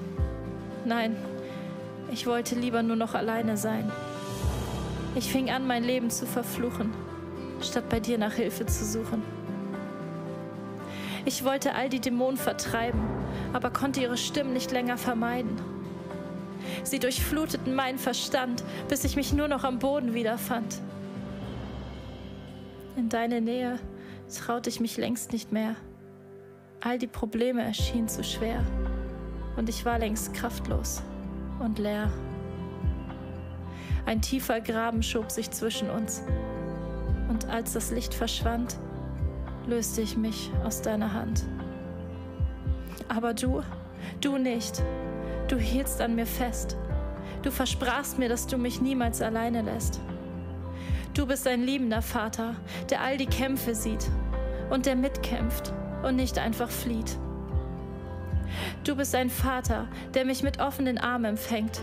Nein, ich wollte lieber nur noch alleine sein. Ich fing an, mein Leben zu verfluchen, statt bei dir nach Hilfe zu suchen. Ich wollte all die Dämonen vertreiben, aber konnte ihre Stimmen nicht länger vermeiden. Sie durchfluteten meinen Verstand, bis ich mich nur noch am Boden wiederfand. In deine Nähe traute ich mich längst nicht mehr. All die Probleme erschienen zu schwer und ich war längst kraftlos und leer. Ein tiefer Graben schob sich zwischen uns. Und als das Licht verschwand, löste ich mich aus deiner Hand. Aber du, du nicht. Du hieltst an mir fest. Du versprachst mir, dass du mich niemals alleine lässt. Du bist ein liebender Vater, der all die Kämpfe sieht und der mitkämpft und nicht einfach flieht. Du bist ein Vater, der mich mit offenen Armen empfängt,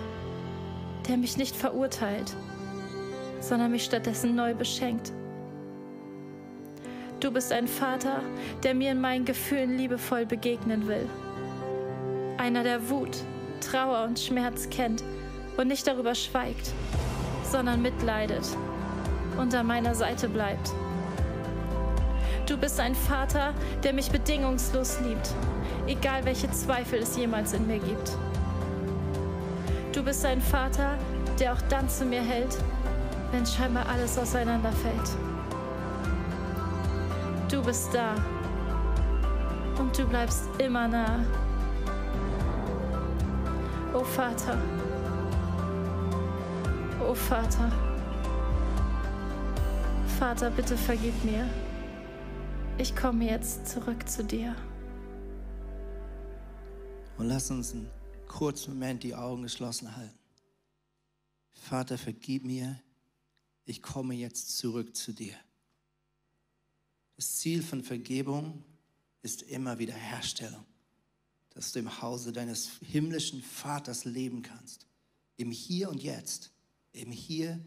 der mich nicht verurteilt, sondern mich stattdessen neu beschenkt. Du bist ein Vater, der mir in meinen Gefühlen liebevoll begegnen will. Einer, der Wut, Trauer und Schmerz kennt und nicht darüber schweigt, sondern mitleidet und an meiner Seite bleibt. Du bist ein Vater, der mich bedingungslos liebt egal welche Zweifel es jemals in mir gibt. Du bist ein Vater, der auch dann zu mir hält, wenn scheinbar alles auseinanderfällt. Du bist da und du bleibst immer nah. O Vater, o Vater, Vater, bitte vergib mir. Ich komme jetzt zurück zu dir. Und lass uns einen kurzen Moment die Augen geschlossen halten. Vater, vergib mir, ich komme jetzt zurück zu dir. Das Ziel von Vergebung ist immer Wiederherstellung, dass du im Hause deines himmlischen Vaters leben kannst. Im Hier und Jetzt. Im Hier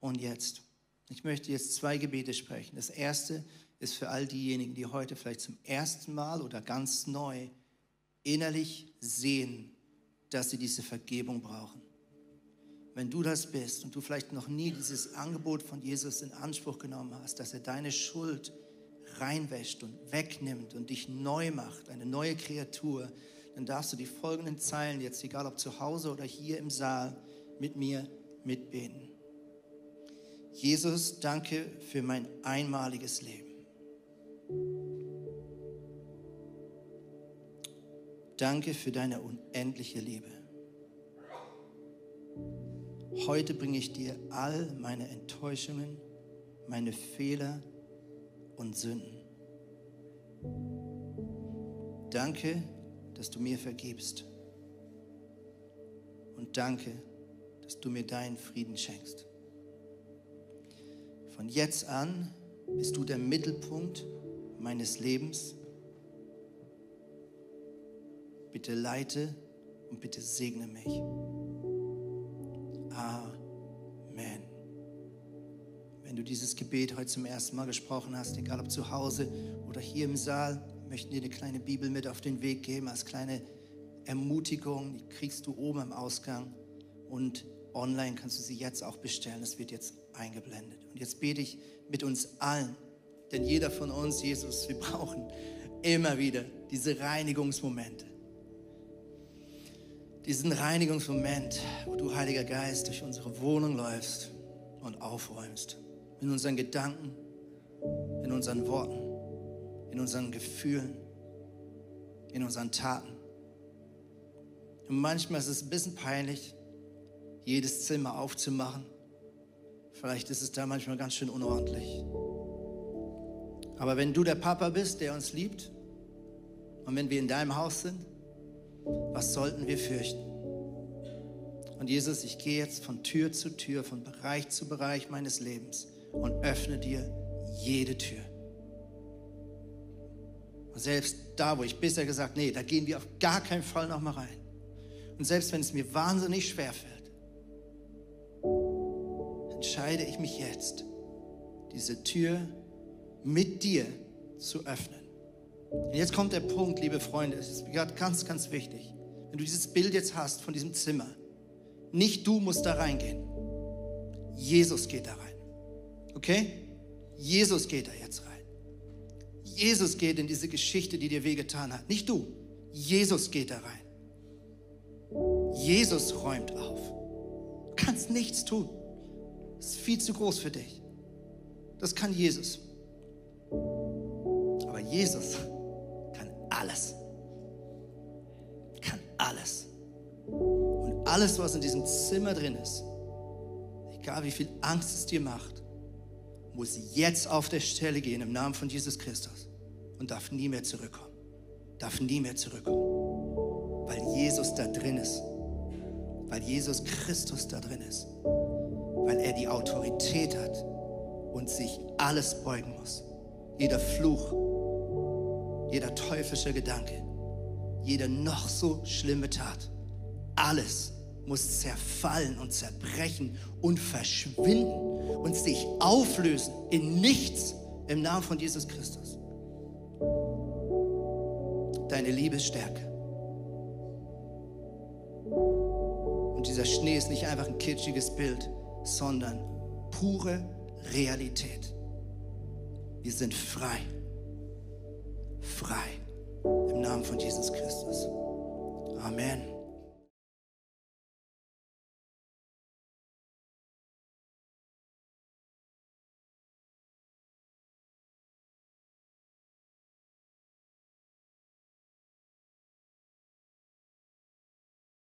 und Jetzt. Ich möchte jetzt zwei Gebete sprechen. Das erste ist für all diejenigen, die heute vielleicht zum ersten Mal oder ganz neu innerlich sehen, dass sie diese Vergebung brauchen. Wenn du das bist und du vielleicht noch nie dieses Angebot von Jesus in Anspruch genommen hast, dass er deine Schuld reinwäscht und wegnimmt und dich neu macht, eine neue Kreatur, dann darfst du die folgenden Zeilen jetzt, egal ob zu Hause oder hier im Saal, mit mir mitbeten. Jesus, danke für mein einmaliges Leben. Danke für deine unendliche Liebe. Heute bringe ich dir all meine Enttäuschungen, meine Fehler und Sünden. Danke, dass du mir vergibst. Und danke, dass du mir deinen Frieden schenkst. Von jetzt an bist du der Mittelpunkt meines Lebens. Bitte leite und bitte segne mich. Amen. Wenn du dieses Gebet heute zum ersten Mal gesprochen hast, egal ob zu Hause oder hier im Saal, möchten dir eine kleine Bibel mit auf den Weg geben als kleine Ermutigung. Die kriegst du oben am Ausgang und online kannst du sie jetzt auch bestellen. Es wird jetzt eingeblendet. Und jetzt bete ich mit uns allen, denn jeder von uns, Jesus, wir brauchen immer wieder diese Reinigungsmomente. Diesen Reinigungsmoment, wo du, Heiliger Geist, durch unsere Wohnung läufst und aufräumst. In unseren Gedanken, in unseren Worten, in unseren Gefühlen, in unseren Taten. Und manchmal ist es ein bisschen peinlich, jedes Zimmer aufzumachen. Vielleicht ist es da manchmal ganz schön unordentlich. Aber wenn du der Papa bist, der uns liebt, und wenn wir in deinem Haus sind, was sollten wir fürchten? Und Jesus, ich gehe jetzt von Tür zu Tür, von Bereich zu Bereich meines Lebens und öffne dir jede Tür. Und selbst da, wo ich bisher gesagt, nee, da gehen wir auf gar keinen Fall nochmal rein. Und selbst wenn es mir wahnsinnig schwer fällt, entscheide ich mich jetzt, diese Tür mit dir zu öffnen. Und jetzt kommt der Punkt, liebe Freunde, es ist gerade ganz, ganz wichtig. Wenn du dieses Bild jetzt hast von diesem Zimmer, nicht du musst da reingehen. Jesus geht da rein. Okay? Jesus geht da jetzt rein. Jesus geht in diese Geschichte, die dir wehgetan hat. Nicht du. Jesus geht da rein. Jesus räumt auf. Du kannst nichts tun. Das ist viel zu groß für dich. Das kann Jesus. Aber Jesus alles. Kann alles. Und alles, was in diesem Zimmer drin ist, egal wie viel Angst es dir macht, muss jetzt auf der Stelle gehen im Namen von Jesus Christus und darf nie mehr zurückkommen. Darf nie mehr zurückkommen. Weil Jesus da drin ist. Weil Jesus Christus da drin ist. Weil er die Autorität hat und sich alles beugen muss. Jeder Fluch, jeder teuflische Gedanke, jede noch so schlimme Tat. Alles muss zerfallen und zerbrechen und verschwinden und sich auflösen in nichts im Namen von Jesus Christus deine Liebesstärke. Und dieser Schnee ist nicht einfach ein kitschiges Bild, sondern pure Realität. Wir sind frei. Frei. Im Namen von Jesus Christus. Amen.